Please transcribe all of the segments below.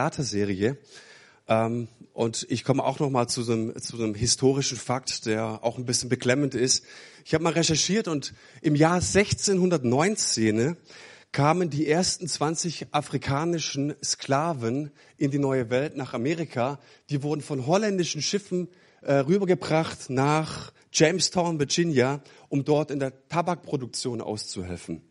Theaterserie. Ähm, und ich komme auch noch mal zu so, einem, zu einem historischen Fakt, der auch ein bisschen beklemmend ist. Ich habe mal recherchiert und im Jahr 1619 kamen die ersten 20 afrikanischen Sklaven in die neue Welt nach Amerika. Die wurden von holländischen Schiffen äh, rübergebracht nach Jamestown, Virginia, um dort in der Tabakproduktion auszuhelfen.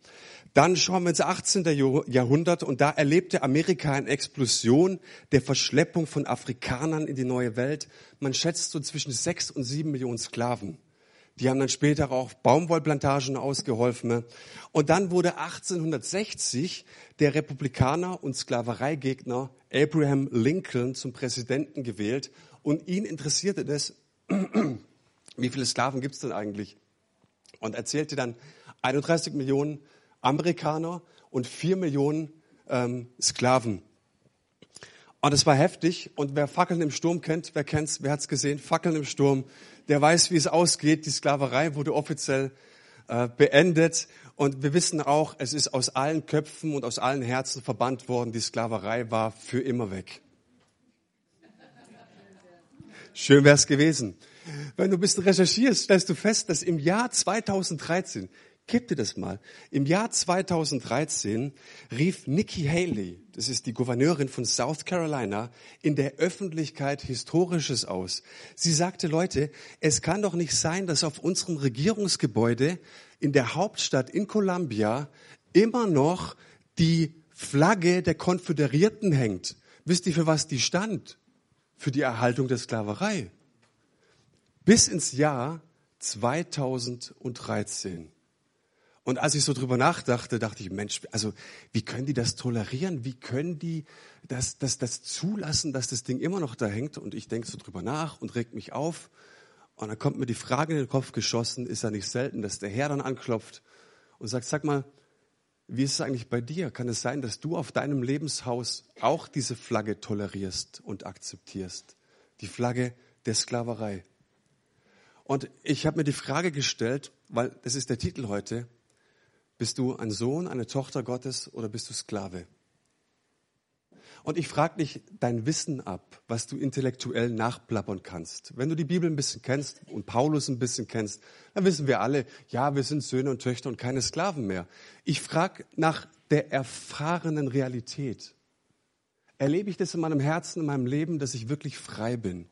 Dann schauen wir ins 18. Jahrhundert und da erlebte Amerika eine Explosion der Verschleppung von Afrikanern in die neue Welt. Man schätzt so zwischen sechs und sieben Millionen Sklaven. Die haben dann später auch Baumwollplantagen ausgeholfen. Und dann wurde 1860 der Republikaner und Sklavereigegner Abraham Lincoln zum Präsidenten gewählt. Und ihn interessierte das, wie viele Sklaven gibt es denn eigentlich? Und erzählte dann 31 Millionen Amerikaner und vier Millionen ähm, Sklaven. Und es war heftig. Und wer Fackeln im Sturm kennt, wer kennt's, wer hat's gesehen? Fackeln im Sturm. Der weiß, wie es ausgeht. Die Sklaverei wurde offiziell äh, beendet. Und wir wissen auch, es ist aus allen Köpfen und aus allen Herzen verbannt worden. Die Sklaverei war für immer weg. Schön wär's gewesen. Wenn du ein bisschen recherchierst, stellst du fest, dass im Jahr 2013 Gib dir das mal. Im Jahr 2013 rief Nikki Haley, das ist die Gouverneurin von South Carolina, in der Öffentlichkeit Historisches aus. Sie sagte, Leute, es kann doch nicht sein, dass auf unserem Regierungsgebäude in der Hauptstadt in Columbia immer noch die Flagge der Konföderierten hängt. Wisst ihr, für was die stand? Für die Erhaltung der Sklaverei. Bis ins Jahr 2013. Und als ich so drüber nachdachte, dachte ich, Mensch, also wie können die das tolerieren? Wie können die das, das, das zulassen, dass das Ding immer noch da hängt? Und ich denke so drüber nach und regt mich auf. Und dann kommt mir die Frage in den Kopf geschossen, ist ja nicht selten, dass der Herr dann anklopft und sagt, sag mal, wie ist es eigentlich bei dir? Kann es sein, dass du auf deinem Lebenshaus auch diese Flagge tolerierst und akzeptierst? Die Flagge der Sklaverei. Und ich habe mir die Frage gestellt, weil das ist der Titel heute, bist du ein Sohn, eine Tochter Gottes oder bist du Sklave? Und ich frage dich dein Wissen ab, was du intellektuell nachplappern kannst. Wenn du die Bibel ein bisschen kennst und Paulus ein bisschen kennst, dann wissen wir alle, ja, wir sind Söhne und Töchter und keine Sklaven mehr. Ich frage nach der erfahrenen Realität. Erlebe ich das in meinem Herzen, in meinem Leben, dass ich wirklich frei bin?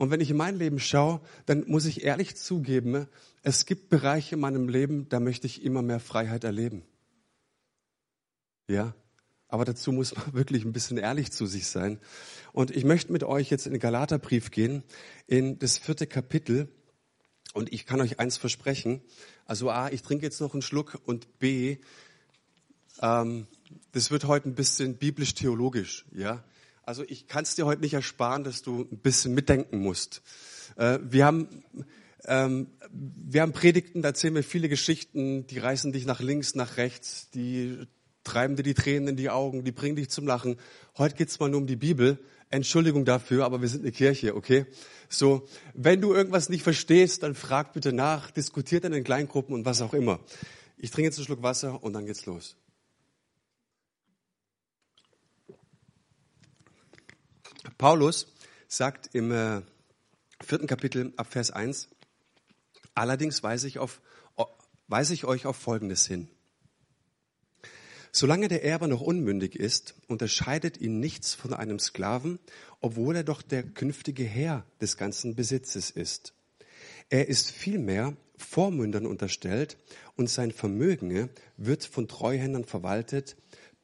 Und wenn ich in mein Leben schaue, dann muss ich ehrlich zugeben, es gibt Bereiche in meinem Leben, da möchte ich immer mehr Freiheit erleben. Ja, aber dazu muss man wirklich ein bisschen ehrlich zu sich sein. Und ich möchte mit euch jetzt in den Galaterbrief gehen, in das vierte Kapitel. Und ich kann euch eins versprechen. Also A, ich trinke jetzt noch einen Schluck und B, ähm, das wird heute ein bisschen biblisch-theologisch, ja. Also ich kann es dir heute nicht ersparen, dass du ein bisschen mitdenken musst. Äh, wir haben ähm, wir haben Predigten, da erzählen wir viele Geschichten, die reißen dich nach links, nach rechts, die treiben dir die Tränen in die Augen, die bringen dich zum Lachen. Heute geht's mal nur um die Bibel. Entschuldigung dafür, aber wir sind eine Kirche, okay? So, wenn du irgendwas nicht verstehst, dann frag bitte nach, diskutiert in den Kleingruppen und was auch immer. Ich trinke jetzt einen Schluck Wasser und dann geht's los. Paulus sagt im äh, vierten Kapitel ab Vers 1, allerdings weise ich, auf, weise ich euch auf Folgendes hin. Solange der Erbe noch unmündig ist, unterscheidet ihn nichts von einem Sklaven, obwohl er doch der künftige Herr des ganzen Besitzes ist. Er ist vielmehr Vormündern unterstellt und sein Vermögen wird von Treuhändern verwaltet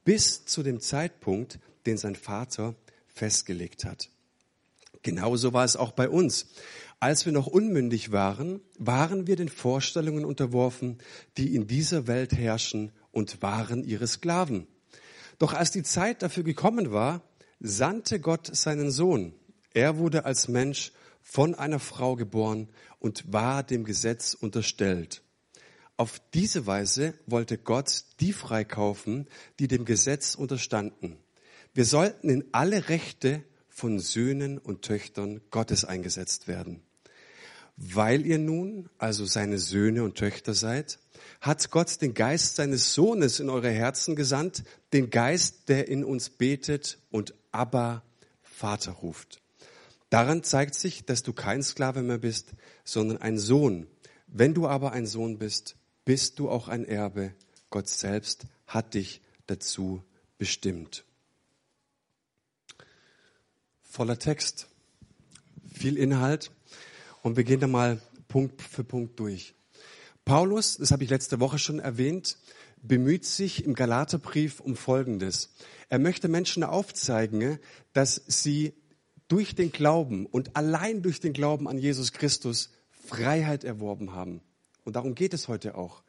bis zu dem Zeitpunkt, den sein Vater festgelegt hat. Genauso war es auch bei uns. Als wir noch unmündig waren, waren wir den Vorstellungen unterworfen, die in dieser Welt herrschen und waren ihre Sklaven. Doch als die Zeit dafür gekommen war, sandte Gott seinen Sohn. Er wurde als Mensch von einer Frau geboren und war dem Gesetz unterstellt. Auf diese Weise wollte Gott die freikaufen, die dem Gesetz unterstanden. Wir sollten in alle Rechte von Söhnen und Töchtern Gottes eingesetzt werden. Weil ihr nun also seine Söhne und Töchter seid, hat Gott den Geist seines Sohnes in eure Herzen gesandt, den Geist, der in uns betet und Abba, Vater ruft. Daran zeigt sich, dass du kein Sklave mehr bist, sondern ein Sohn. Wenn du aber ein Sohn bist, bist du auch ein Erbe. Gott selbst hat dich dazu bestimmt. Voller Text, viel Inhalt und wir gehen da mal Punkt für Punkt durch. Paulus, das habe ich letzte Woche schon erwähnt, bemüht sich im Galaterbrief um Folgendes. Er möchte Menschen aufzeigen, dass sie durch den Glauben und allein durch den Glauben an Jesus Christus Freiheit erworben haben. Und darum geht es heute auch.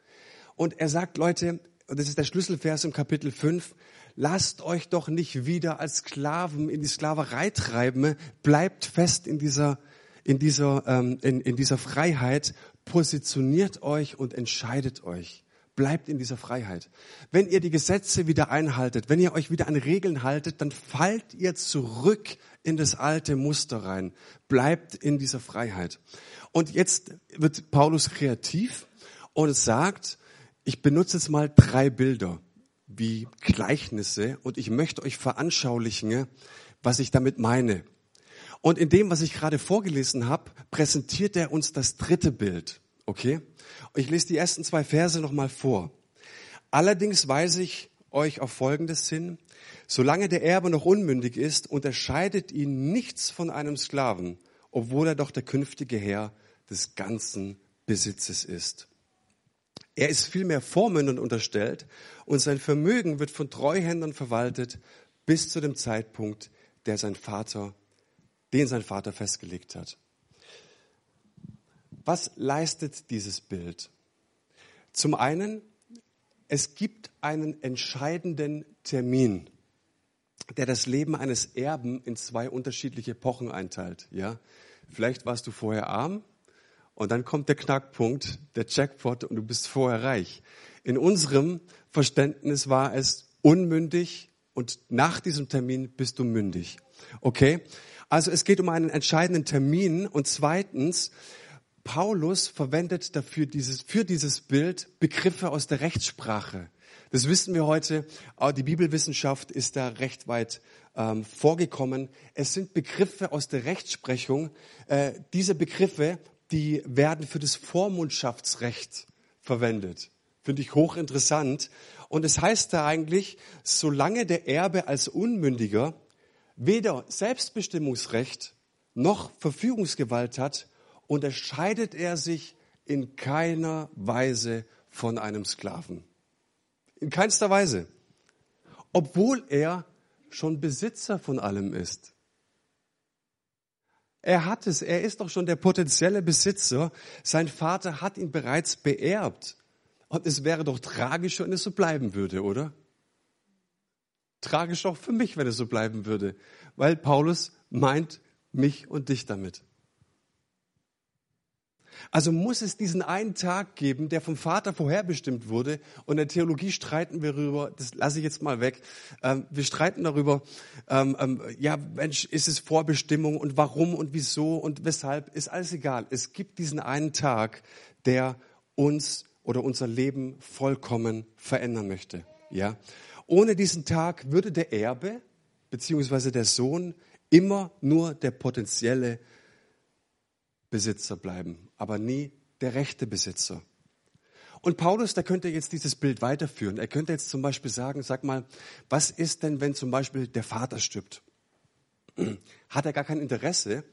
Und er sagt, Leute, und das ist der Schlüsselvers im Kapitel 5, lasst euch doch nicht wieder als Sklaven in die Sklaverei treiben, bleibt fest in dieser, in dieser, ähm, in, in dieser Freiheit, positioniert euch und entscheidet euch. Bleibt in dieser Freiheit. Wenn ihr die Gesetze wieder einhaltet, wenn ihr euch wieder an Regeln haltet, dann fallt ihr zurück in das alte Muster rein. Bleibt in dieser Freiheit. Und jetzt wird Paulus kreativ und sagt, ich benutze jetzt mal drei Bilder wie Gleichnisse und ich möchte euch veranschaulichen, was ich damit meine. Und in dem, was ich gerade vorgelesen habe, präsentiert er uns das dritte Bild. Okay? Ich lese die ersten zwei Verse nochmal vor. Allerdings weise ich euch auf Folgendes hin. Solange der Erbe noch unmündig ist, unterscheidet ihn nichts von einem Sklaven, obwohl er doch der künftige Herr des ganzen Besitzes ist. Er ist vielmehr vormündend unterstellt und sein Vermögen wird von Treuhändern verwaltet bis zu dem Zeitpunkt, der sein Vater, den sein Vater festgelegt hat. Was leistet dieses Bild? Zum einen, es gibt einen entscheidenden Termin, der das Leben eines Erben in zwei unterschiedliche Epochen einteilt. Ja, vielleicht warst du vorher arm und dann kommt der Knackpunkt, der Jackpot und du bist vorher reich. In unserem Verständnis war es unmündig und nach diesem Termin bist du mündig. Okay? Also es geht um einen entscheidenden Termin und zweitens Paulus verwendet dafür dieses, für dieses Bild Begriffe aus der Rechtssprache. Das wissen wir heute. Die Bibelwissenschaft ist da recht weit ähm, vorgekommen. Es sind Begriffe aus der Rechtsprechung. Äh, diese Begriffe, die werden für das Vormundschaftsrecht verwendet. Finde ich hochinteressant. Und es heißt da eigentlich, solange der Erbe als Unmündiger weder Selbstbestimmungsrecht noch Verfügungsgewalt hat, unterscheidet er sich in keiner Weise von einem Sklaven. In keinster Weise. Obwohl er schon Besitzer von allem ist. Er hat es, er ist doch schon der potenzielle Besitzer. Sein Vater hat ihn bereits beerbt. Und es wäre doch tragisch, wenn es so bleiben würde, oder? Tragisch auch für mich, wenn es so bleiben würde. Weil Paulus meint mich und dich damit. Also muss es diesen einen Tag geben, der vom Vater vorherbestimmt wurde. Und in der Theologie streiten wir darüber, das lasse ich jetzt mal weg. Ähm, wir streiten darüber, ähm, ähm, ja, Mensch, ist es Vorbestimmung und warum und wieso und weshalb, ist alles egal. Es gibt diesen einen Tag, der uns oder unser Leben vollkommen verändern möchte. Ja. Ohne diesen Tag würde der Erbe beziehungsweise der Sohn immer nur der potenzielle Besitzer bleiben, aber nie der rechte Besitzer. Und Paulus, der könnte jetzt dieses Bild weiterführen. Er könnte jetzt zum Beispiel sagen, sag mal, was ist denn, wenn zum Beispiel der Vater stirbt? Hat er gar kein Interesse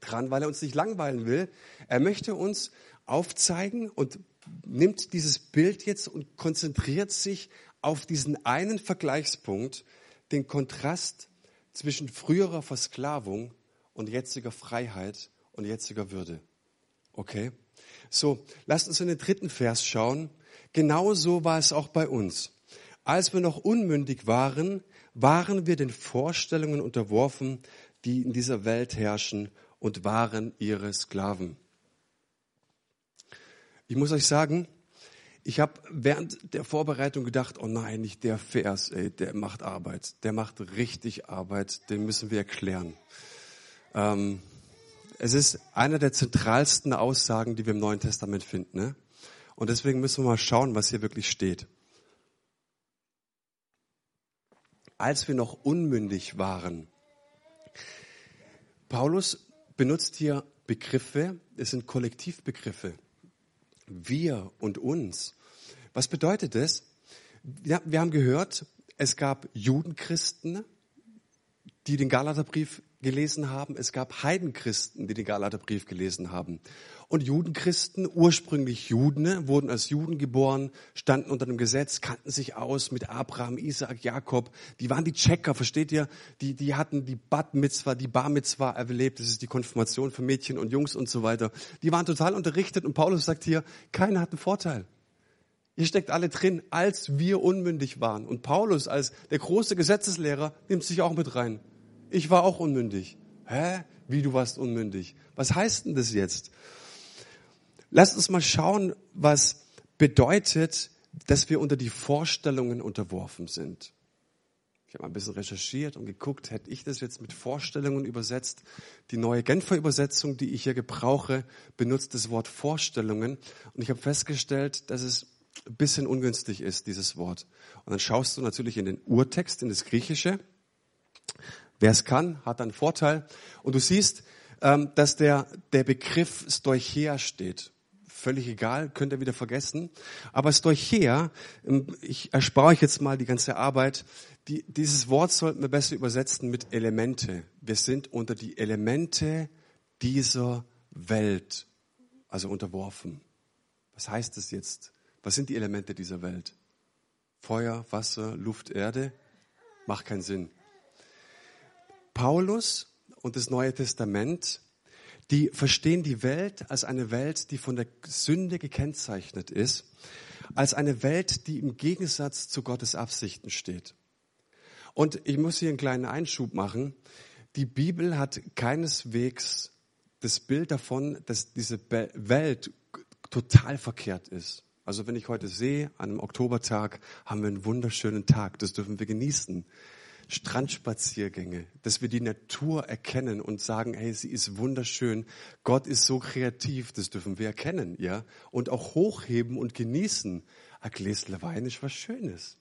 dran, weil er uns nicht langweilen will. Er möchte uns aufzeigen und nimmt dieses Bild jetzt und konzentriert sich auf diesen einen Vergleichspunkt, den Kontrast zwischen früherer Versklavung und jetziger Freiheit und jetziger Würde. Okay? So, lasst uns in den dritten Vers schauen. Genauso war es auch bei uns. Als wir noch unmündig waren, waren wir den Vorstellungen unterworfen, die in dieser Welt herrschen und waren ihre Sklaven. Ich muss euch sagen, ich habe während der Vorbereitung gedacht, oh nein, nicht der Vers, ey, der macht Arbeit, der macht richtig Arbeit, den müssen wir erklären. Ähm, es ist eine der zentralsten Aussagen, die wir im Neuen Testament finden. Ne? Und deswegen müssen wir mal schauen, was hier wirklich steht. Als wir noch unmündig waren. Paulus benutzt hier Begriffe, es sind Kollektivbegriffe. Wir und uns. Was bedeutet das? Ja, wir haben gehört, es gab Judenchristen, die den Galaterbrief gelesen haben. Es gab Heidenchristen, die den Galaterbrief gelesen haben. Und Judenchristen, ursprünglich Juden, wurden als Juden geboren, standen unter dem Gesetz, kannten sich aus mit Abraham, Isaac, Jakob. Die waren die Checker, versteht ihr? Die, die hatten die Bat Mitzvah, die Bar Mitzvah erlebt. Das ist die Konfirmation für Mädchen und Jungs und so weiter. Die waren total unterrichtet und Paulus sagt hier, keiner hat einen Vorteil. Ihr steckt alle drin, als wir unmündig waren. Und Paulus als der große Gesetzeslehrer nimmt sich auch mit rein. Ich war auch unmündig. Hä? Wie du warst unmündig? Was heißt denn das jetzt? Lasst uns mal schauen, was bedeutet, dass wir unter die Vorstellungen unterworfen sind. Ich habe mal ein bisschen recherchiert und geguckt, hätte ich das jetzt mit Vorstellungen übersetzt. Die neue Genfer Übersetzung, die ich hier gebrauche, benutzt das Wort Vorstellungen. Und ich habe festgestellt, dass es ein bisschen ungünstig ist, dieses Wort. Und dann schaust du natürlich in den Urtext, in das Griechische. Wer es kann, hat einen Vorteil. Und du siehst, ähm, dass der, der Begriff Stoichea steht. Völlig egal, könnt ihr wieder vergessen. Aber Stoichea, ähm, ich erspare euch jetzt mal die ganze Arbeit. Die, dieses Wort sollten wir besser übersetzen mit Elemente. Wir sind unter die Elemente dieser Welt, also unterworfen. Was heißt das jetzt? Was sind die Elemente dieser Welt? Feuer, Wasser, Luft, Erde? Macht keinen Sinn. Paulus und das Neue Testament, die verstehen die Welt als eine Welt, die von der Sünde gekennzeichnet ist, als eine Welt, die im Gegensatz zu Gottes Absichten steht. Und ich muss hier einen kleinen Einschub machen. Die Bibel hat keineswegs das Bild davon, dass diese Welt total verkehrt ist. Also wenn ich heute sehe, an einem Oktobertag haben wir einen wunderschönen Tag, das dürfen wir genießen. Strandspaziergänge, dass wir die Natur erkennen und sagen, hey, sie ist wunderschön, Gott ist so kreativ, das dürfen wir erkennen, ja, und auch hochheben und genießen. Ein Gläsle Wein ist was Schönes.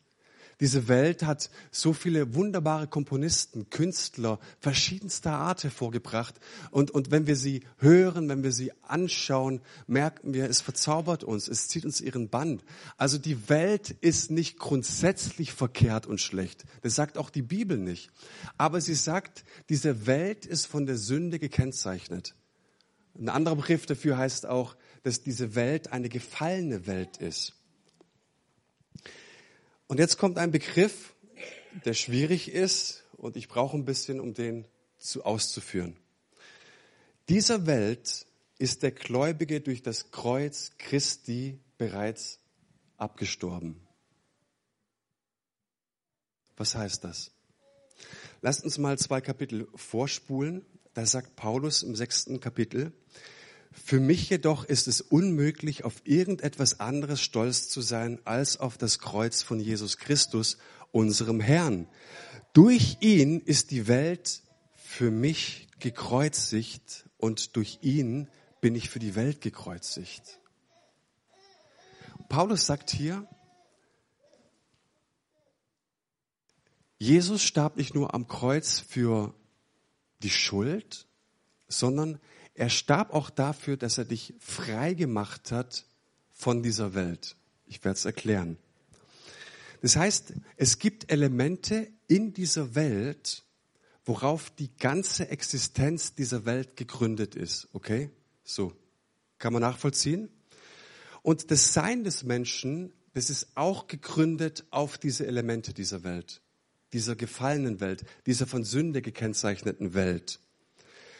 Diese Welt hat so viele wunderbare Komponisten, Künstler verschiedenster Art hervorgebracht. Und, und wenn wir sie hören, wenn wir sie anschauen, merken wir, es verzaubert uns, es zieht uns ihren Band. Also die Welt ist nicht grundsätzlich verkehrt und schlecht. Das sagt auch die Bibel nicht. Aber sie sagt, diese Welt ist von der Sünde gekennzeichnet. Ein anderer Begriff dafür heißt auch, dass diese Welt eine gefallene Welt ist. Und jetzt kommt ein Begriff, der schwierig ist und ich brauche ein bisschen, um den zu auszuführen. Dieser Welt ist der Gläubige durch das Kreuz Christi bereits abgestorben. Was heißt das? Lasst uns mal zwei Kapitel vorspulen. Da sagt Paulus im sechsten Kapitel, für mich jedoch ist es unmöglich, auf irgendetwas anderes stolz zu sein als auf das Kreuz von Jesus Christus, unserem Herrn. Durch ihn ist die Welt für mich gekreuzigt und durch ihn bin ich für die Welt gekreuzigt. Paulus sagt hier, Jesus starb nicht nur am Kreuz für die Schuld, sondern er starb auch dafür, dass er dich frei gemacht hat von dieser Welt. Ich werde es erklären. Das heißt, es gibt Elemente in dieser Welt, worauf die ganze Existenz dieser Welt gegründet ist. Okay? So. Kann man nachvollziehen? Und das Sein des Menschen, das ist auch gegründet auf diese Elemente dieser Welt. Dieser gefallenen Welt, dieser von Sünde gekennzeichneten Welt.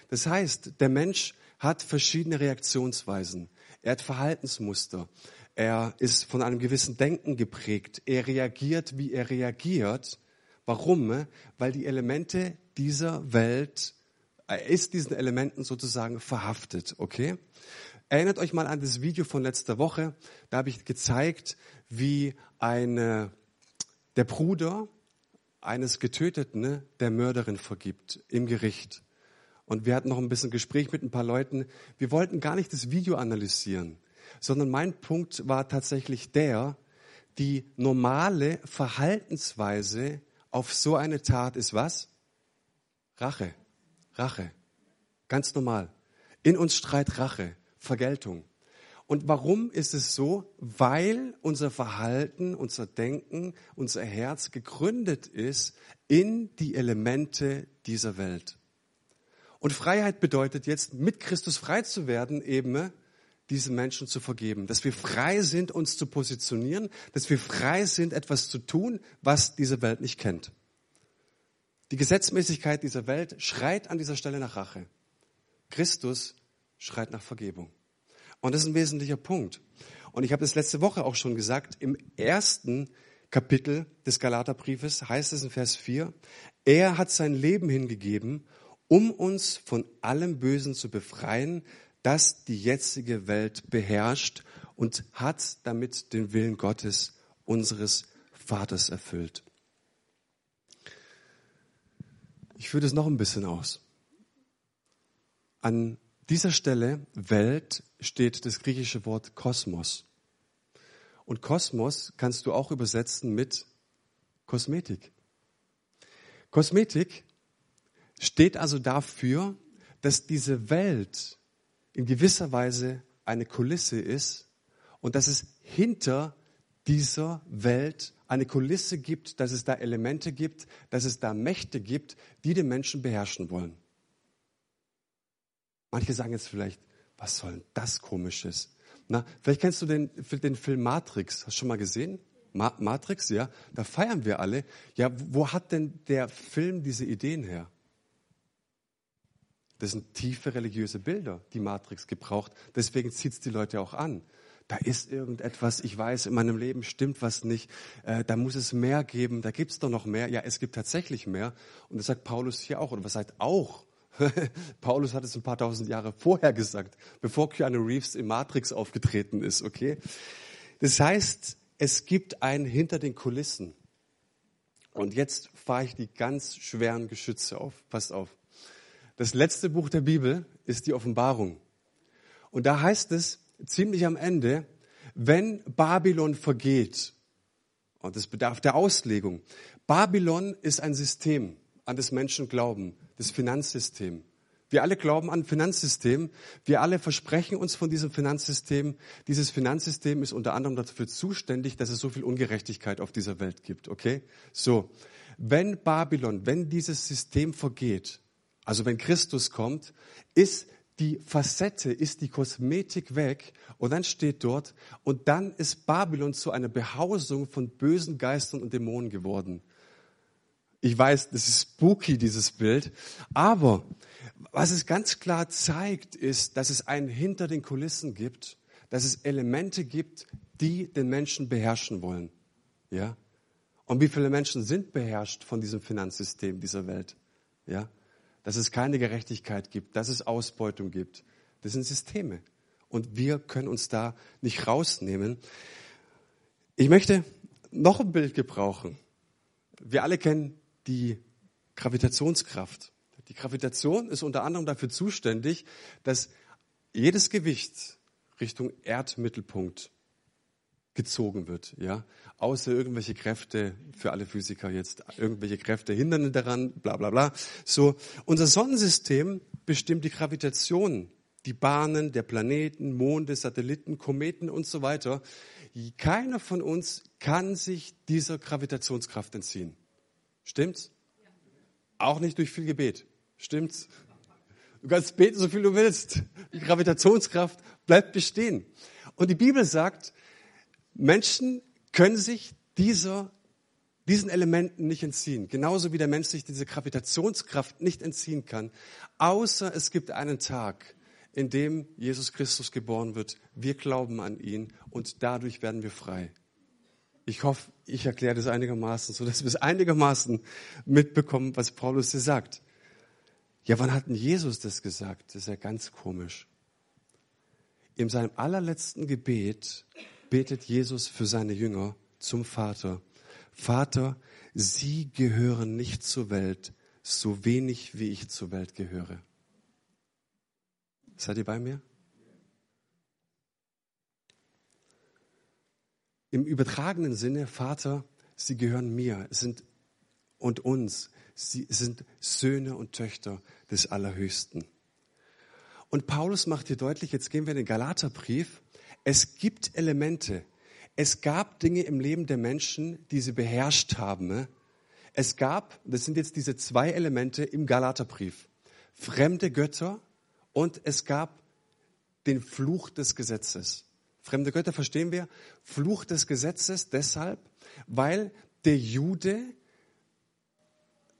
Das heißt, der Mensch hat verschiedene Reaktionsweisen. Er hat Verhaltensmuster. Er ist von einem gewissen Denken geprägt. Er reagiert, wie er reagiert. Warum? Weil die Elemente dieser Welt, er ist diesen Elementen sozusagen verhaftet, okay? Erinnert euch mal an das Video von letzter Woche. Da habe ich gezeigt, wie eine, der Bruder eines Getöteten der Mörderin vergibt im Gericht. Und wir hatten noch ein bisschen Gespräch mit ein paar Leuten. Wir wollten gar nicht das Video analysieren, sondern mein Punkt war tatsächlich der, die normale Verhaltensweise auf so eine Tat ist was? Rache. Rache. Ganz normal. In uns streit Rache, Vergeltung. Und warum ist es so? Weil unser Verhalten, unser Denken, unser Herz gegründet ist in die Elemente dieser Welt. Und Freiheit bedeutet jetzt, mit Christus frei zu werden, eben diesen Menschen zu vergeben. Dass wir frei sind, uns zu positionieren, dass wir frei sind, etwas zu tun, was diese Welt nicht kennt. Die Gesetzmäßigkeit dieser Welt schreit an dieser Stelle nach Rache. Christus schreit nach Vergebung. Und das ist ein wesentlicher Punkt. Und ich habe das letzte Woche auch schon gesagt, im ersten Kapitel des Galaterbriefes heißt es in Vers 4, er hat sein Leben hingegeben, um uns von allem Bösen zu befreien, das die jetzige Welt beherrscht und hat damit den Willen Gottes, unseres Vaters, erfüllt. Ich führe das noch ein bisschen aus. An dieser Stelle Welt steht das griechische Wort Kosmos. Und Kosmos kannst du auch übersetzen mit Kosmetik. Kosmetik steht also dafür, dass diese Welt in gewisser Weise eine Kulisse ist und dass es hinter dieser Welt eine Kulisse gibt, dass es da Elemente gibt, dass es da Mächte gibt, die den Menschen beherrschen wollen. Manche sagen jetzt vielleicht, was soll denn das Komisches? Na, vielleicht kennst du den, den Film Matrix. Hast du schon mal gesehen? Ma Matrix, ja. Da feiern wir alle. Ja, wo hat denn der Film diese Ideen her? Das sind tiefe religiöse Bilder, die Matrix gebraucht. Deswegen zieht es die Leute auch an. Da ist irgendetwas, ich weiß, in meinem Leben stimmt was nicht, äh, da muss es mehr geben, da gibt es doch noch mehr. Ja, es gibt tatsächlich mehr. Und das sagt Paulus hier auch, oder was sagt auch? Paulus hat es ein paar tausend Jahre vorher gesagt, bevor Keanu Reeves in Matrix aufgetreten ist, okay? Das heißt, es gibt ein hinter den Kulissen. Und jetzt fahre ich die ganz schweren Geschütze auf. Passt auf. Das letzte Buch der Bibel ist die Offenbarung. Und da heißt es ziemlich am Ende, wenn Babylon vergeht, und das bedarf der Auslegung, Babylon ist ein System, an das Menschen glauben, das Finanzsystem. Wir alle glauben an Finanzsystem. Wir alle versprechen uns von diesem Finanzsystem. Dieses Finanzsystem ist unter anderem dafür zuständig, dass es so viel Ungerechtigkeit auf dieser Welt gibt. Okay? So. Wenn Babylon, wenn dieses System vergeht, also wenn Christus kommt, ist die Facette, ist die Kosmetik weg und dann steht dort, und dann ist Babylon zu einer Behausung von bösen Geistern und Dämonen geworden. Ich weiß, das ist spooky, dieses Bild, aber was es ganz klar zeigt, ist, dass es einen hinter den Kulissen gibt, dass es Elemente gibt, die den Menschen beherrschen wollen. Ja? Und wie viele Menschen sind beherrscht von diesem Finanzsystem dieser Welt? Ja? Dass es keine Gerechtigkeit gibt, dass es Ausbeutung gibt. Das sind Systeme. Und wir können uns da nicht rausnehmen. Ich möchte noch ein Bild gebrauchen. Wir alle kennen die Gravitationskraft. Die Gravitation ist unter anderem dafür zuständig, dass jedes Gewicht Richtung Erdmittelpunkt gezogen wird, ja. Außer irgendwelche Kräfte, für alle Physiker jetzt, irgendwelche Kräfte hindern daran, bla, bla, bla. So. Unser Sonnensystem bestimmt die Gravitation, die Bahnen der Planeten, Monde, Satelliten, Kometen und so weiter. Keiner von uns kann sich dieser Gravitationskraft entziehen. Stimmt's? Auch nicht durch viel Gebet. Stimmt's? Du kannst beten, so viel du willst. Die Gravitationskraft bleibt bestehen. Und die Bibel sagt, Menschen können sich dieser, diesen Elementen nicht entziehen. Genauso wie der Mensch sich diese Gravitationskraft nicht entziehen kann. Außer es gibt einen Tag, in dem Jesus Christus geboren wird. Wir glauben an ihn und dadurch werden wir frei. Ich hoffe, ich erkläre das einigermaßen, so dass wir es einigermaßen mitbekommen, was Paulus hier sagt. Ja, wann hat denn Jesus das gesagt? Das ist ja ganz komisch. In seinem allerletzten Gebet betet Jesus für seine Jünger zum Vater. Vater, sie gehören nicht zur Welt, so wenig wie ich zur Welt gehöre. Seid ihr bei mir? Im übertragenen Sinne, Vater, sie gehören mir sind und uns. Sie sind Söhne und Töchter des Allerhöchsten. Und Paulus macht hier deutlich, jetzt gehen wir in den Galaterbrief, es gibt Elemente, es gab Dinge im Leben der Menschen, die sie beherrscht haben. Es gab, das sind jetzt diese zwei Elemente im Galaterbrief, fremde Götter und es gab den Fluch des Gesetzes. Fremde Götter verstehen wir. Fluch des Gesetzes deshalb, weil der Jude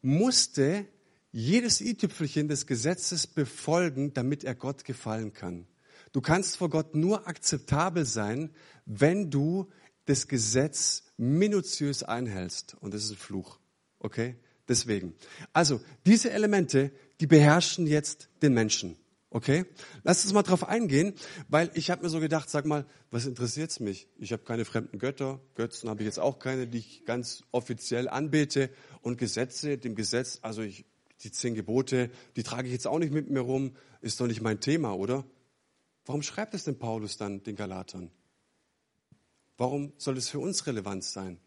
musste jedes i-Tüpfelchen des Gesetzes befolgen, damit er Gott gefallen kann. Du kannst vor Gott nur akzeptabel sein, wenn du das Gesetz minutiös einhältst. Und das ist ein Fluch. Okay? Deswegen. Also, diese Elemente, die beherrschen jetzt den Menschen. Okay? Lass uns mal drauf eingehen, weil ich habe mir so gedacht, sag mal, was interessiert's mich? Ich habe keine fremden Götter, Götzen habe ich jetzt auch keine, die ich ganz offiziell anbete und Gesetze, dem Gesetz, also ich, die zehn Gebote, die trage ich jetzt auch nicht mit mir rum, ist doch nicht mein Thema, oder? Warum schreibt es denn Paulus dann den Galatern? Warum soll es für uns relevant sein?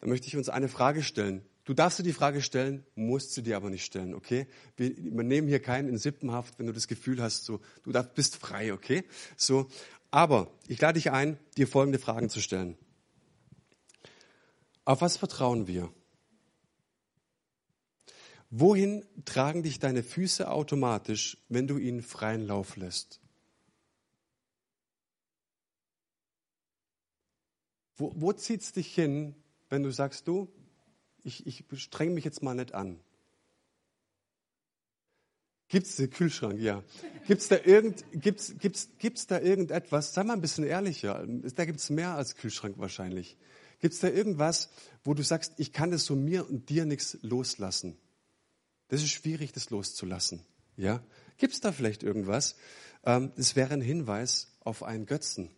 Da möchte ich uns eine Frage stellen. Du darfst dir die Frage stellen, musst sie dir aber nicht stellen, okay? Wir, wir nehmen hier keinen in Sippenhaft, wenn du das Gefühl hast, so, du darfst, bist frei, okay? So, aber ich lade dich ein, dir folgende Fragen zu stellen. Auf was vertrauen wir? Wohin tragen dich deine Füße automatisch, wenn du ihnen freien Lauf lässt? Wo, wo zieht es dich hin, wenn du sagst, du, ich, ich streng mich jetzt mal nicht an? Gibt es den Kühlschrank? Ja. Gibt es da, irgend, gibt's, gibt's, gibt's da irgendetwas? Sei mal ein bisschen ehrlicher. Da gibt es mehr als Kühlschrank wahrscheinlich. Gibt es da irgendwas, wo du sagst, ich kann das so mir und dir nichts loslassen? Das ist schwierig, das loszulassen. Ja? Gibt es da vielleicht irgendwas? Ähm, das wäre ein Hinweis auf einen Götzen.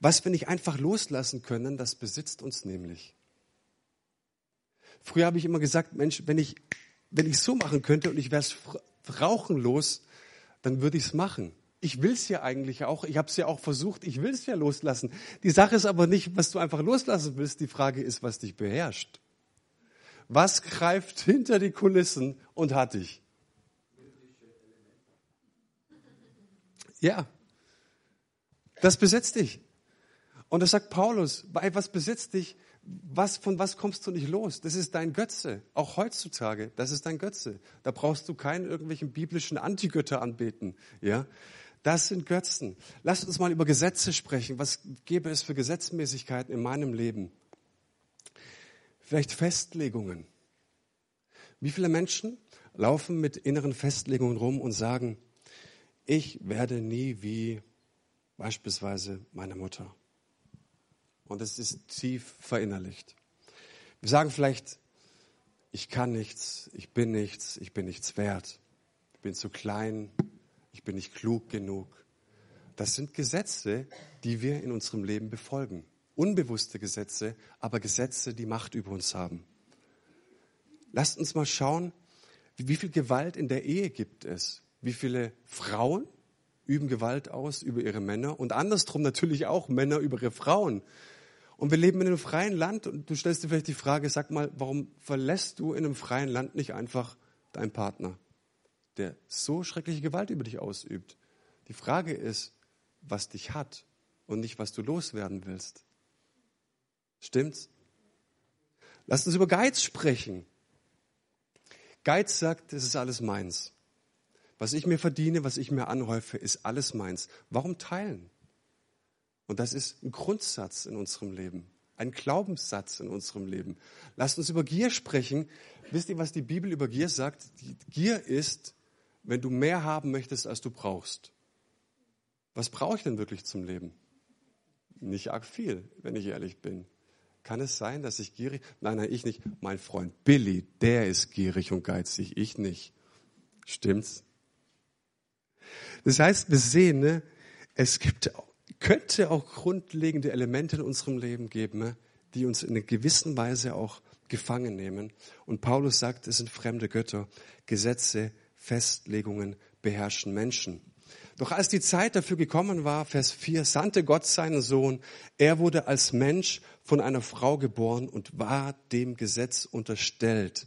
Was wir nicht einfach loslassen können, das besitzt uns nämlich. Früher habe ich immer gesagt, Mensch, wenn ich, wenn ich so machen könnte und ich wäre rauchenlos, dann würde ich es machen. Ich will es ja eigentlich auch. Ich habe es ja auch versucht. Ich will es ja loslassen. Die Sache ist aber nicht, was du einfach loslassen willst. Die Frage ist, was dich beherrscht. Was greift hinter die Kulissen und hat dich? Ja, das besetzt dich. Und das sagt Paulus, bei was besitzt dich? Was, von was kommst du nicht los? Das ist dein Götze. Auch heutzutage, das ist dein Götze. Da brauchst du keinen irgendwelchen biblischen Antigötter anbeten. Ja? Das sind Götzen. Lasst uns mal über Gesetze sprechen. Was gäbe es für Gesetzmäßigkeiten in meinem Leben? Vielleicht Festlegungen. Wie viele Menschen laufen mit inneren Festlegungen rum und sagen, ich werde nie wie beispielsweise meine Mutter. Und es ist tief verinnerlicht. Wir sagen vielleicht, ich kann nichts, ich bin nichts, ich bin nichts wert, ich bin zu klein, ich bin nicht klug genug. Das sind Gesetze, die wir in unserem Leben befolgen. Unbewusste Gesetze, aber Gesetze, die Macht über uns haben. Lasst uns mal schauen, wie viel Gewalt in der Ehe gibt es. Wie viele Frauen üben Gewalt aus über ihre Männer und andersrum natürlich auch Männer über ihre Frauen. Und wir leben in einem freien Land und du stellst dir vielleicht die Frage, sag mal, warum verlässt du in einem freien Land nicht einfach deinen Partner, der so schreckliche Gewalt über dich ausübt? Die Frage ist, was dich hat und nicht, was du loswerden willst. Stimmt's? Lass uns über Geiz sprechen. Geiz sagt, es ist alles meins. Was ich mir verdiene, was ich mir anhäufe, ist alles meins. Warum teilen? Und das ist ein Grundsatz in unserem Leben, ein Glaubenssatz in unserem Leben. Lasst uns über Gier sprechen. Wisst ihr, was die Bibel über Gier sagt? Die Gier ist, wenn du mehr haben möchtest, als du brauchst. Was brauche ich denn wirklich zum Leben? Nicht arg viel, wenn ich ehrlich bin. Kann es sein, dass ich gierig? Nein, nein, ich nicht. Mein Freund Billy, der ist gierig und geizig, ich nicht. Stimmt's? Das heißt, wir sehen, ne, es gibt könnte auch grundlegende Elemente in unserem Leben geben, ne, die uns in einer gewissen Weise auch gefangen nehmen. Und Paulus sagt, es sind fremde Götter, Gesetze, Festlegungen, beherrschen Menschen. Doch als die Zeit dafür gekommen war, Vers 4, sandte Gott seinen Sohn. Er wurde als Mensch von einer Frau geboren und war dem Gesetz unterstellt.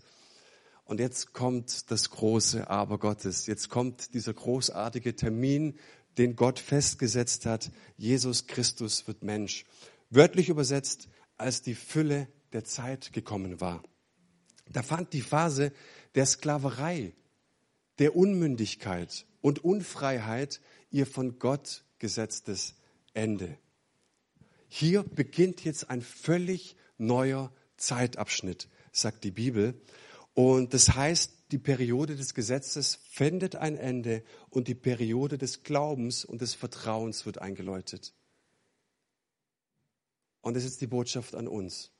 Und jetzt kommt das große Aber Gottes. Jetzt kommt dieser großartige Termin, den Gott festgesetzt hat. Jesus Christus wird Mensch. Wörtlich übersetzt, als die Fülle der Zeit gekommen war. Da fand die Phase der Sklaverei, der Unmündigkeit und Unfreiheit ihr von Gott gesetztes Ende. Hier beginnt jetzt ein völlig neuer Zeitabschnitt, sagt die Bibel. Und das heißt, die Periode des Gesetzes findet ein Ende und die Periode des Glaubens und des Vertrauens wird eingeläutet. Und das ist die Botschaft an uns.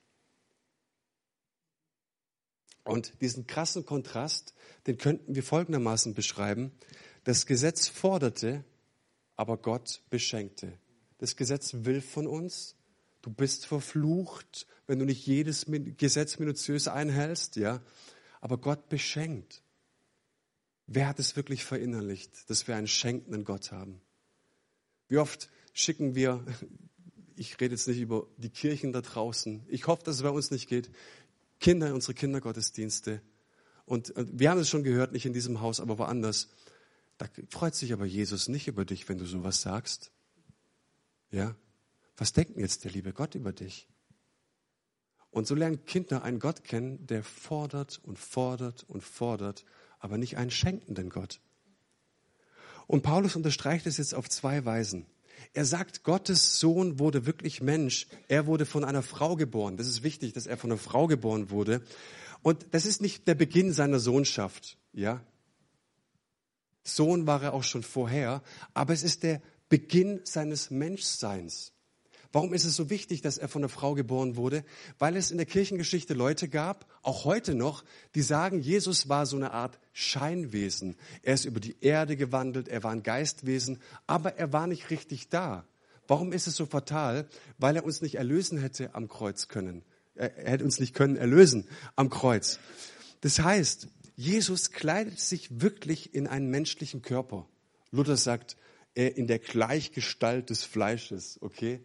Und diesen krassen Kontrast, den könnten wir folgendermaßen beschreiben. Das Gesetz forderte, aber Gott beschenkte. Das Gesetz will von uns. Du bist verflucht, wenn du nicht jedes Gesetz minutiös einhältst, ja. Aber Gott beschenkt. Wer hat es wirklich verinnerlicht, dass wir einen schenkenden Gott haben? Wie oft schicken wir, ich rede jetzt nicht über die Kirchen da draußen, ich hoffe, dass es bei uns nicht geht, Kinder in unsere Kindergottesdienste. Und wir haben es schon gehört, nicht in diesem Haus, aber woanders. Da freut sich aber Jesus nicht über dich, wenn du sowas sagst. Ja? Was denkt jetzt der liebe Gott über dich? Und so lernen Kinder einen Gott kennen, der fordert und fordert und fordert, aber nicht einen schenkenden Gott. Und Paulus unterstreicht es jetzt auf zwei Weisen. Er sagt, Gottes Sohn wurde wirklich Mensch. Er wurde von einer Frau geboren. Das ist wichtig, dass er von einer Frau geboren wurde. Und das ist nicht der Beginn seiner Sohnschaft, ja. Sohn war er auch schon vorher, aber es ist der Beginn seines Menschseins. Warum ist es so wichtig, dass er von einer Frau geboren wurde? Weil es in der Kirchengeschichte Leute gab, auch heute noch, die sagen, Jesus war so eine Art Scheinwesen. Er ist über die Erde gewandelt, er war ein Geistwesen, aber er war nicht richtig da. Warum ist es so fatal? Weil er uns nicht erlösen hätte am Kreuz können. Er hätte uns nicht können erlösen am Kreuz. Das heißt, Jesus kleidet sich wirklich in einen menschlichen Körper. Luther sagt, in der Gleichgestalt des Fleisches, okay?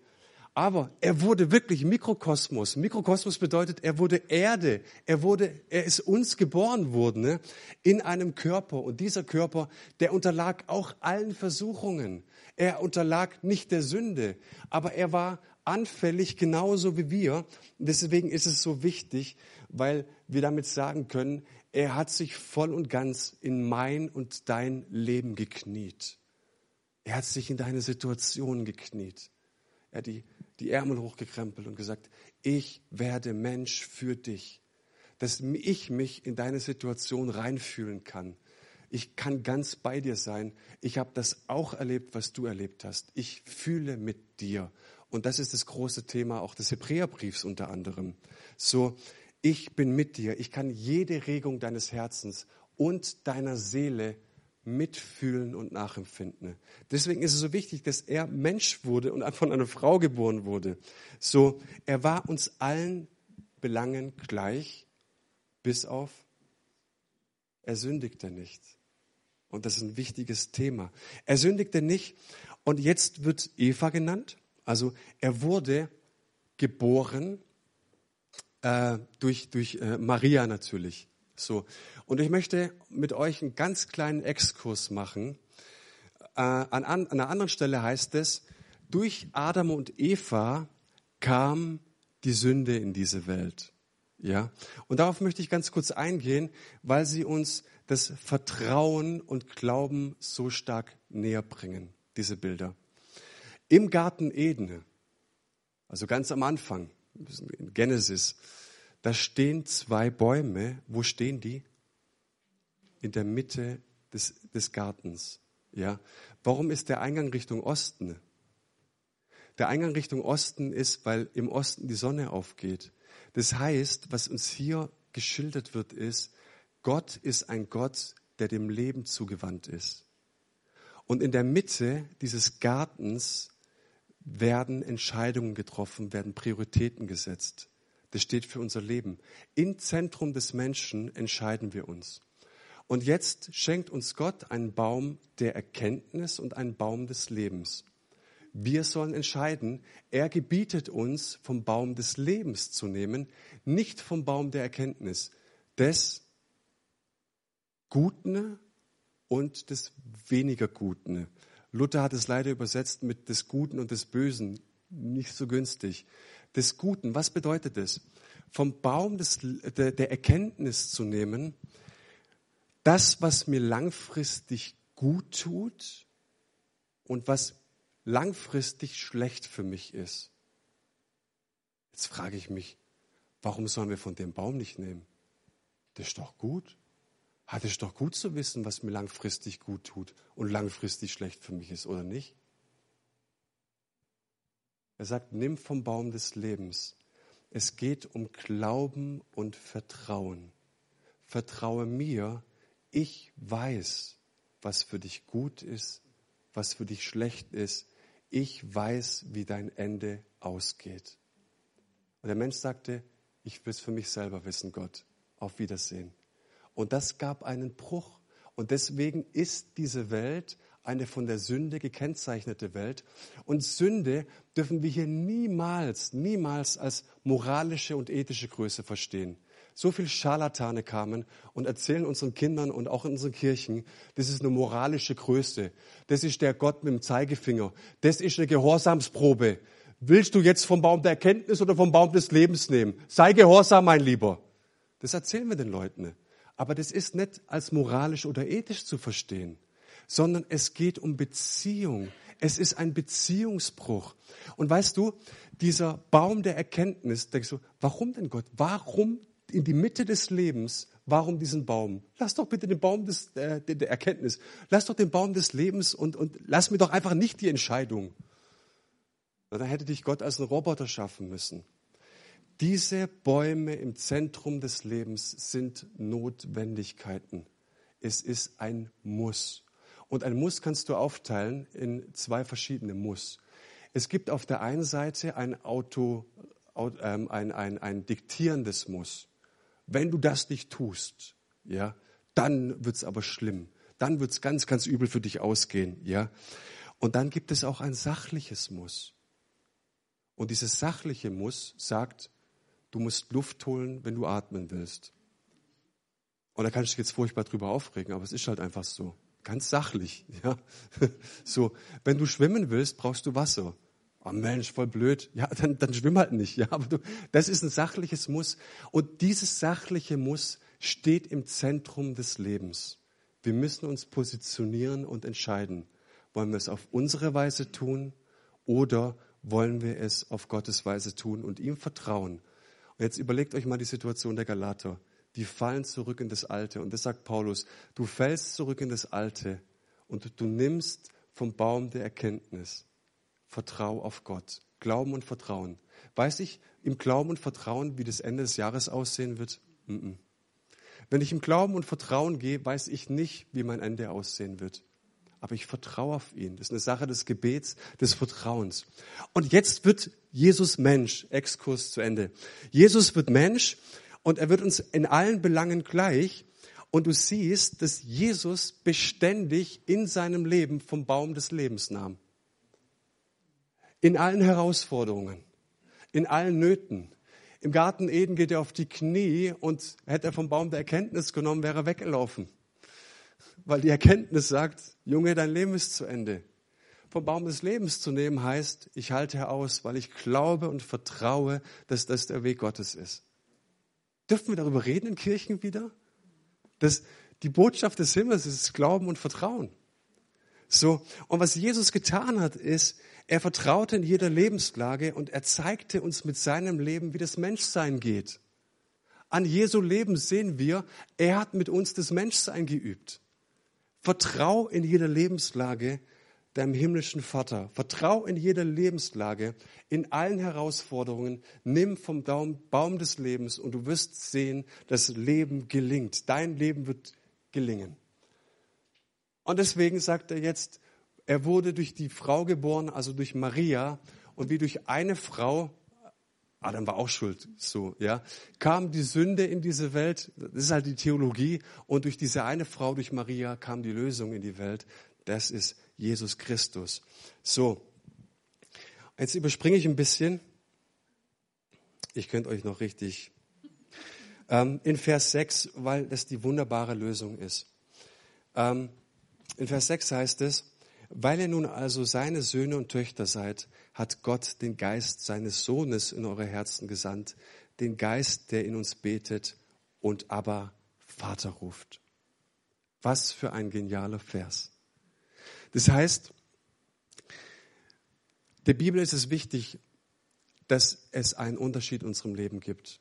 Aber er wurde wirklich Mikrokosmos. Mikrokosmos bedeutet, er wurde Erde. Er wurde, er ist uns geboren worden, ne? in einem Körper. Und dieser Körper, der unterlag auch allen Versuchungen. Er unterlag nicht der Sünde, aber er war anfällig genauso wie wir. Deswegen ist es so wichtig, weil wir damit sagen können, er hat sich voll und ganz in mein und dein Leben gekniet. Er hat sich in deine Situation gekniet. Er hat die die Ärmel hochgekrempelt und gesagt, ich werde Mensch für dich, dass ich mich in deine Situation reinfühlen kann. Ich kann ganz bei dir sein. Ich habe das auch erlebt, was du erlebt hast. Ich fühle mit dir. Und das ist das große Thema auch des Hebräerbriefs unter anderem. So, ich bin mit dir. Ich kann jede Regung deines Herzens und deiner Seele mitfühlen und nachempfinden. Deswegen ist es so wichtig, dass er Mensch wurde und von einer Frau geboren wurde. So, er war uns allen Belangen gleich, bis auf, er sündigte nicht. Und das ist ein wichtiges Thema. Er sündigte nicht. Und jetzt wird Eva genannt. Also er wurde geboren äh, durch, durch äh, Maria natürlich. So. Und ich möchte mit euch einen ganz kleinen Exkurs machen. Äh, an, an einer anderen Stelle heißt es, durch Adam und Eva kam die Sünde in diese Welt. Ja. Und darauf möchte ich ganz kurz eingehen, weil sie uns das Vertrauen und Glauben so stark näher bringen, diese Bilder. Im Garten Eden, also ganz am Anfang, in Genesis, da stehen zwei Bäume. Wo stehen die? In der Mitte des, des Gartens. Ja. Warum ist der Eingang Richtung Osten? Der Eingang Richtung Osten ist, weil im Osten die Sonne aufgeht. Das heißt, was uns hier geschildert wird, ist, Gott ist ein Gott, der dem Leben zugewandt ist. Und in der Mitte dieses Gartens werden Entscheidungen getroffen, werden Prioritäten gesetzt. Das steht für unser Leben. Im Zentrum des Menschen entscheiden wir uns. Und jetzt schenkt uns Gott einen Baum der Erkenntnis und einen Baum des Lebens. Wir sollen entscheiden, er gebietet uns, vom Baum des Lebens zu nehmen, nicht vom Baum der Erkenntnis, des Guten und des weniger Guten. Luther hat es leider übersetzt mit des Guten und des Bösen, nicht so günstig. Des Guten, was bedeutet es? Vom Baum des, der, der Erkenntnis zu nehmen, das, was mir langfristig gut tut und was langfristig schlecht für mich ist. Jetzt frage ich mich, warum sollen wir von dem Baum nicht nehmen? Das ist doch gut. Hat es doch gut zu wissen, was mir langfristig gut tut und langfristig schlecht für mich ist, oder nicht? Er sagt, nimm vom Baum des Lebens. Es geht um Glauben und Vertrauen. Vertraue mir, ich weiß, was für dich gut ist, was für dich schlecht ist. Ich weiß, wie dein Ende ausgeht. Und der Mensch sagte, ich will es für mich selber wissen, Gott. Auf Wiedersehen. Und das gab einen Bruch. Und deswegen ist diese Welt eine von der Sünde gekennzeichnete Welt. Und Sünde dürfen wir hier niemals, niemals als moralische und ethische Größe verstehen so viel Scharlatane kamen und erzählen unseren Kindern und auch in unseren Kirchen, das ist eine moralische Größe. Das ist der Gott mit dem Zeigefinger. Das ist eine Gehorsamsprobe. Willst du jetzt vom Baum der Erkenntnis oder vom Baum des Lebens nehmen? Sei gehorsam, mein Lieber. Das erzählen wir den Leuten. Aber das ist nicht als moralisch oder ethisch zu verstehen, sondern es geht um Beziehung. Es ist ein Beziehungsbruch. Und weißt du, dieser Baum der Erkenntnis, denkst du, warum denn Gott? Warum in die Mitte des Lebens, warum diesen Baum? Lass doch bitte den Baum des, äh, der Erkenntnis, lass doch den Baum des Lebens und, und lass mir doch einfach nicht die Entscheidung. Na, dann hätte dich Gott als einen Roboter schaffen müssen. Diese Bäume im Zentrum des Lebens sind Notwendigkeiten. Es ist ein Muss. Und ein Muss kannst du aufteilen in zwei verschiedene Muss. Es gibt auf der einen Seite ein Auto, ähm, ein, ein, ein diktierendes Muss. Wenn du das nicht tust, ja, dann wird's aber schlimm. Dann wird's ganz, ganz übel für dich ausgehen, ja. Und dann gibt es auch ein sachliches Muss. Und dieses sachliche Muss sagt, du musst Luft holen, wenn du atmen willst. Und da kannst du dich jetzt furchtbar drüber aufregen, aber es ist halt einfach so. Ganz sachlich, ja. So, wenn du schwimmen willst, brauchst du Wasser oh Mensch, voll blöd. Ja, dann, dann schwimm halt nicht. Ja, aber du, das ist ein sachliches Muss. Und dieses sachliche Muss steht im Zentrum des Lebens. Wir müssen uns positionieren und entscheiden. Wollen wir es auf unsere Weise tun oder wollen wir es auf Gottes Weise tun und ihm vertrauen? Und jetzt überlegt euch mal die Situation der Galater. Die fallen zurück in das Alte. Und das sagt Paulus. Du fällst zurück in das Alte und du nimmst vom Baum der Erkenntnis. Vertrau auf Gott. Glauben und Vertrauen. Weiß ich im Glauben und Vertrauen, wie das Ende des Jahres aussehen wird? Mm -mm. Wenn ich im Glauben und Vertrauen gehe, weiß ich nicht, wie mein Ende aussehen wird. Aber ich vertraue auf ihn. Das ist eine Sache des Gebets, des Vertrauens. Und jetzt wird Jesus Mensch. Exkurs zu Ende. Jesus wird Mensch und er wird uns in allen Belangen gleich. Und du siehst, dass Jesus beständig in seinem Leben vom Baum des Lebens nahm. In allen Herausforderungen, in allen Nöten. Im Garten Eden geht er auf die Knie und hätte er vom Baum der Erkenntnis genommen, wäre er weggelaufen. Weil die Erkenntnis sagt, Junge, dein Leben ist zu Ende. Vom Baum des Lebens zu nehmen heißt, ich halte aus, weil ich glaube und vertraue, dass das der Weg Gottes ist. Dürfen wir darüber reden in Kirchen wieder? Dass die Botschaft des Himmels ist Glauben und Vertrauen. So. Und was Jesus getan hat, ist, er vertraute in jeder Lebenslage und er zeigte uns mit seinem Leben, wie das Menschsein geht. An Jesu Leben sehen wir, er hat mit uns das Menschsein geübt. Vertrau in jeder Lebenslage deinem himmlischen Vater. Vertrau in jeder Lebenslage, in allen Herausforderungen. Nimm vom Baum des Lebens und du wirst sehen, das Leben gelingt. Dein Leben wird gelingen. Und deswegen sagt er jetzt, er wurde durch die Frau geboren, also durch Maria. Und wie durch eine Frau Adam war auch schuld, so, ja. Kam die Sünde in diese Welt, das ist halt die Theologie, und durch diese eine Frau, durch Maria, kam die Lösung in die Welt. Das ist Jesus Christus. So. Jetzt überspringe ich ein bisschen. Ich könnte euch noch richtig. Ähm, in Vers 6, weil das die wunderbare Lösung ist. Ähm, in Vers 6 heißt es, weil ihr nun also seine Söhne und Töchter seid, hat Gott den Geist seines Sohnes in eure Herzen gesandt, den Geist, der in uns betet und aber Vater ruft. Was für ein genialer Vers. Das heißt, der Bibel ist es wichtig, dass es einen Unterschied in unserem Leben gibt.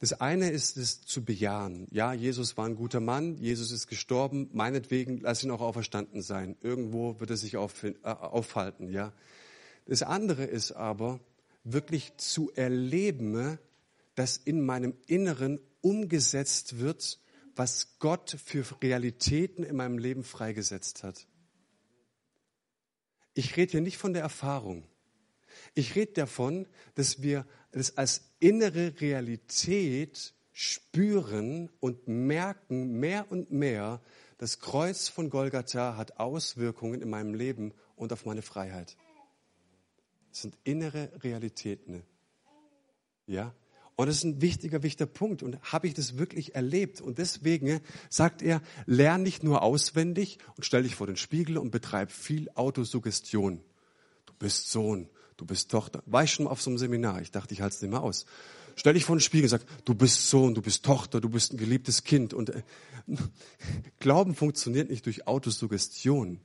Das eine ist es zu bejahen. Ja, Jesus war ein guter Mann, Jesus ist gestorben, meinetwegen lass ihn auch auferstanden sein. Irgendwo wird er sich auf, äh, aufhalten, ja. Das andere ist aber wirklich zu erleben, dass in meinem Inneren umgesetzt wird, was Gott für Realitäten in meinem Leben freigesetzt hat. Ich rede hier nicht von der Erfahrung. Ich rede davon, dass wir es als innere Realität spüren und merken mehr und mehr, das Kreuz von Golgatha hat Auswirkungen in meinem Leben und auf meine Freiheit. Das sind innere Realitäten. Ja? Und das ist ein wichtiger, wichtiger Punkt. Und habe ich das wirklich erlebt? Und deswegen sagt er, lern nicht nur auswendig und stell dich vor den Spiegel und betreib viel Autosuggestion. Du bist Sohn, du bist Tochter. War ich schon auf so einem Seminar? Ich dachte, ich halte es nicht mehr aus. Stell dich vor den Spiegel und sag, du bist Sohn, du bist Tochter, du bist ein geliebtes Kind. Und äh, Glauben funktioniert nicht durch Autosuggestion,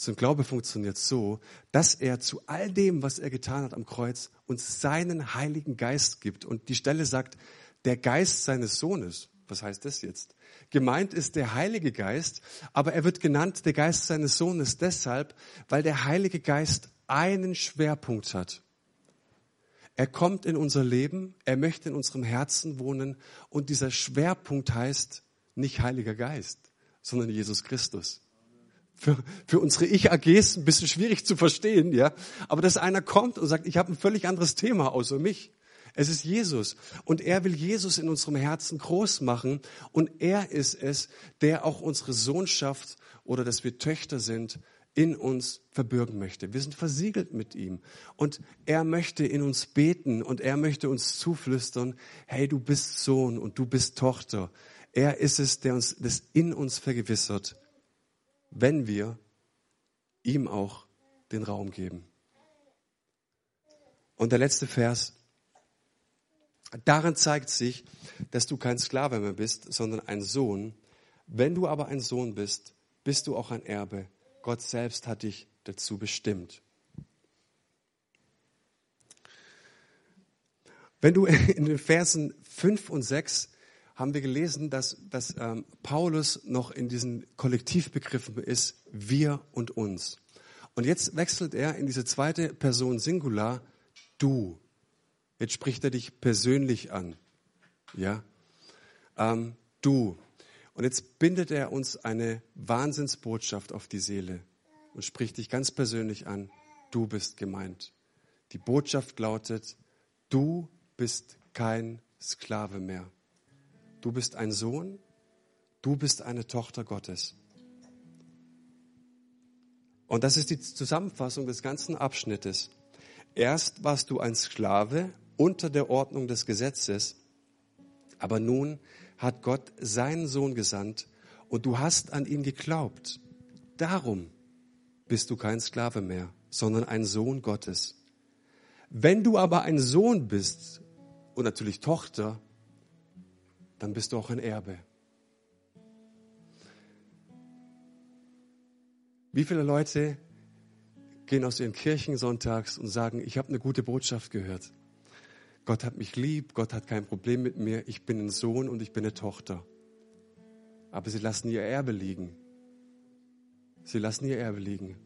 sondern Glaube funktioniert so, dass er zu all dem, was er getan hat am Kreuz, uns seinen Heiligen Geist gibt. Und die Stelle sagt, der Geist seines Sohnes. Was heißt das jetzt? Gemeint ist der Heilige Geist, aber er wird genannt der Geist seines Sohnes deshalb, weil der Heilige Geist einen Schwerpunkt hat. Er kommt in unser Leben, er möchte in unserem Herzen wohnen und dieser Schwerpunkt heißt nicht Heiliger Geist, sondern Jesus Christus. Für, für unsere Ich-AGs ein bisschen schwierig zu verstehen, ja. Aber dass einer kommt und sagt, ich habe ein völlig anderes Thema außer mich. Es ist Jesus. Und er will Jesus in unserem Herzen groß machen. Und er ist es, der auch unsere Sohnschaft oder dass wir Töchter sind, in uns verbürgen möchte. Wir sind versiegelt mit ihm und er möchte in uns beten und er möchte uns zuflüstern, hey, du bist Sohn und du bist Tochter. Er ist es, der uns das in uns vergewissert, wenn wir ihm auch den Raum geben. Und der letzte Vers. Darin zeigt sich, dass du kein Sklave mehr bist, sondern ein Sohn. Wenn du aber ein Sohn bist, bist du auch ein Erbe Gott selbst hat dich dazu bestimmt. Wenn du in den Versen 5 und 6 haben wir gelesen, dass, dass ähm, Paulus noch in diesen Kollektivbegriffen ist, wir und uns. Und jetzt wechselt er in diese zweite Person Singular, du. Jetzt spricht er dich persönlich an. Ja? Ähm, du. Und jetzt bindet er uns eine Wahnsinnsbotschaft auf die Seele und spricht dich ganz persönlich an. Du bist gemeint. Die Botschaft lautet, du bist kein Sklave mehr. Du bist ein Sohn, du bist eine Tochter Gottes. Und das ist die Zusammenfassung des ganzen Abschnittes. Erst warst du ein Sklave unter der Ordnung des Gesetzes, aber nun hat Gott seinen Sohn gesandt und du hast an ihn geglaubt. Darum bist du kein Sklave mehr, sondern ein Sohn Gottes. Wenn du aber ein Sohn bist und natürlich Tochter, dann bist du auch ein Erbe. Wie viele Leute gehen aus ihren Kirchen sonntags und sagen, ich habe eine gute Botschaft gehört. Gott hat mich lieb, Gott hat kein Problem mit mir, ich bin ein Sohn und ich bin eine Tochter. Aber sie lassen ihr Erbe liegen. Sie lassen ihr Erbe liegen.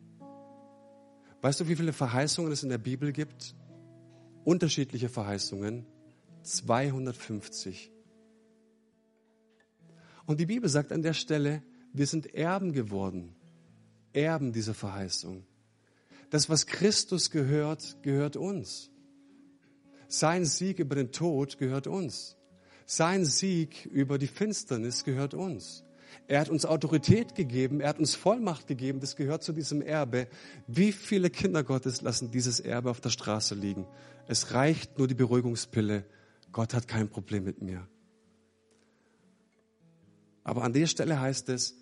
Weißt du, wie viele Verheißungen es in der Bibel gibt? Unterschiedliche Verheißungen. 250. Und die Bibel sagt an der Stelle, wir sind Erben geworden. Erben dieser Verheißung. Das, was Christus gehört, gehört uns. Sein Sieg über den Tod gehört uns. Sein Sieg über die Finsternis gehört uns. Er hat uns Autorität gegeben, er hat uns Vollmacht gegeben, das gehört zu diesem Erbe. Wie viele Kinder Gottes lassen dieses Erbe auf der Straße liegen? Es reicht nur die Beruhigungspille. Gott hat kein Problem mit mir. Aber an der Stelle heißt es,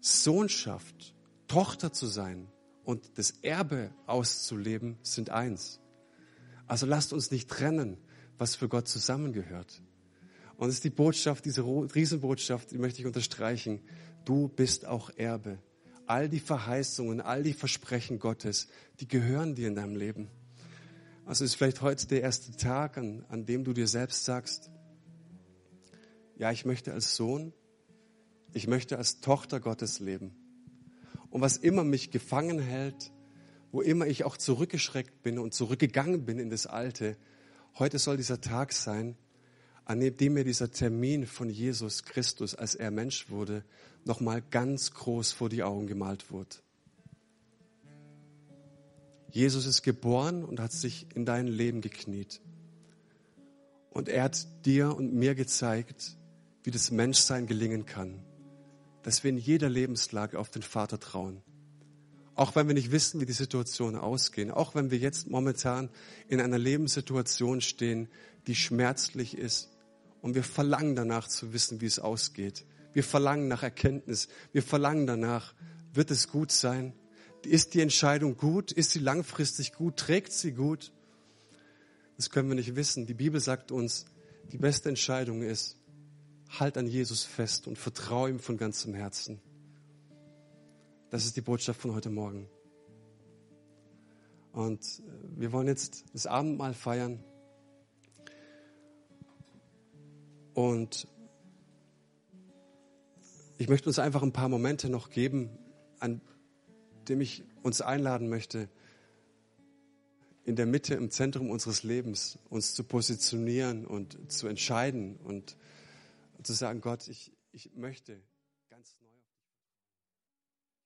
Sohnschaft, Tochter zu sein und das Erbe auszuleben, sind eins. Also lasst uns nicht trennen, was für Gott zusammengehört. Und es ist die Botschaft, diese Riesenbotschaft, die möchte ich unterstreichen. Du bist auch Erbe. All die Verheißungen, all die Versprechen Gottes, die gehören dir in deinem Leben. Also ist vielleicht heute der erste Tag, an, an dem du dir selbst sagst, ja, ich möchte als Sohn, ich möchte als Tochter Gottes leben. Und was immer mich gefangen hält, wo immer ich auch zurückgeschreckt bin und zurückgegangen bin in das Alte, heute soll dieser Tag sein, an dem mir dieser Termin von Jesus Christus, als er Mensch wurde, nochmal ganz groß vor die Augen gemalt wurde. Jesus ist geboren und hat sich in dein Leben gekniet. Und er hat dir und mir gezeigt, wie das Menschsein gelingen kann. Dass wir in jeder Lebenslage auf den Vater trauen. Auch wenn wir nicht wissen, wie die Situationen ausgehen. Auch wenn wir jetzt momentan in einer Lebenssituation stehen, die schmerzlich ist und wir verlangen danach zu wissen, wie es ausgeht. Wir verlangen nach Erkenntnis. Wir verlangen danach, wird es gut sein? Ist die Entscheidung gut? Ist sie langfristig gut? Trägt sie gut? Das können wir nicht wissen. Die Bibel sagt uns, die beste Entscheidung ist, halt an Jesus fest und vertraue ihm von ganzem Herzen. Das ist die Botschaft von heute Morgen. Und äh, wir wollen jetzt das Abendmahl feiern. Und ich möchte uns einfach ein paar Momente noch geben, an dem ich uns einladen möchte, in der Mitte, im Zentrum unseres Lebens uns zu positionieren und zu entscheiden und zu sagen, Gott, ich, ich möchte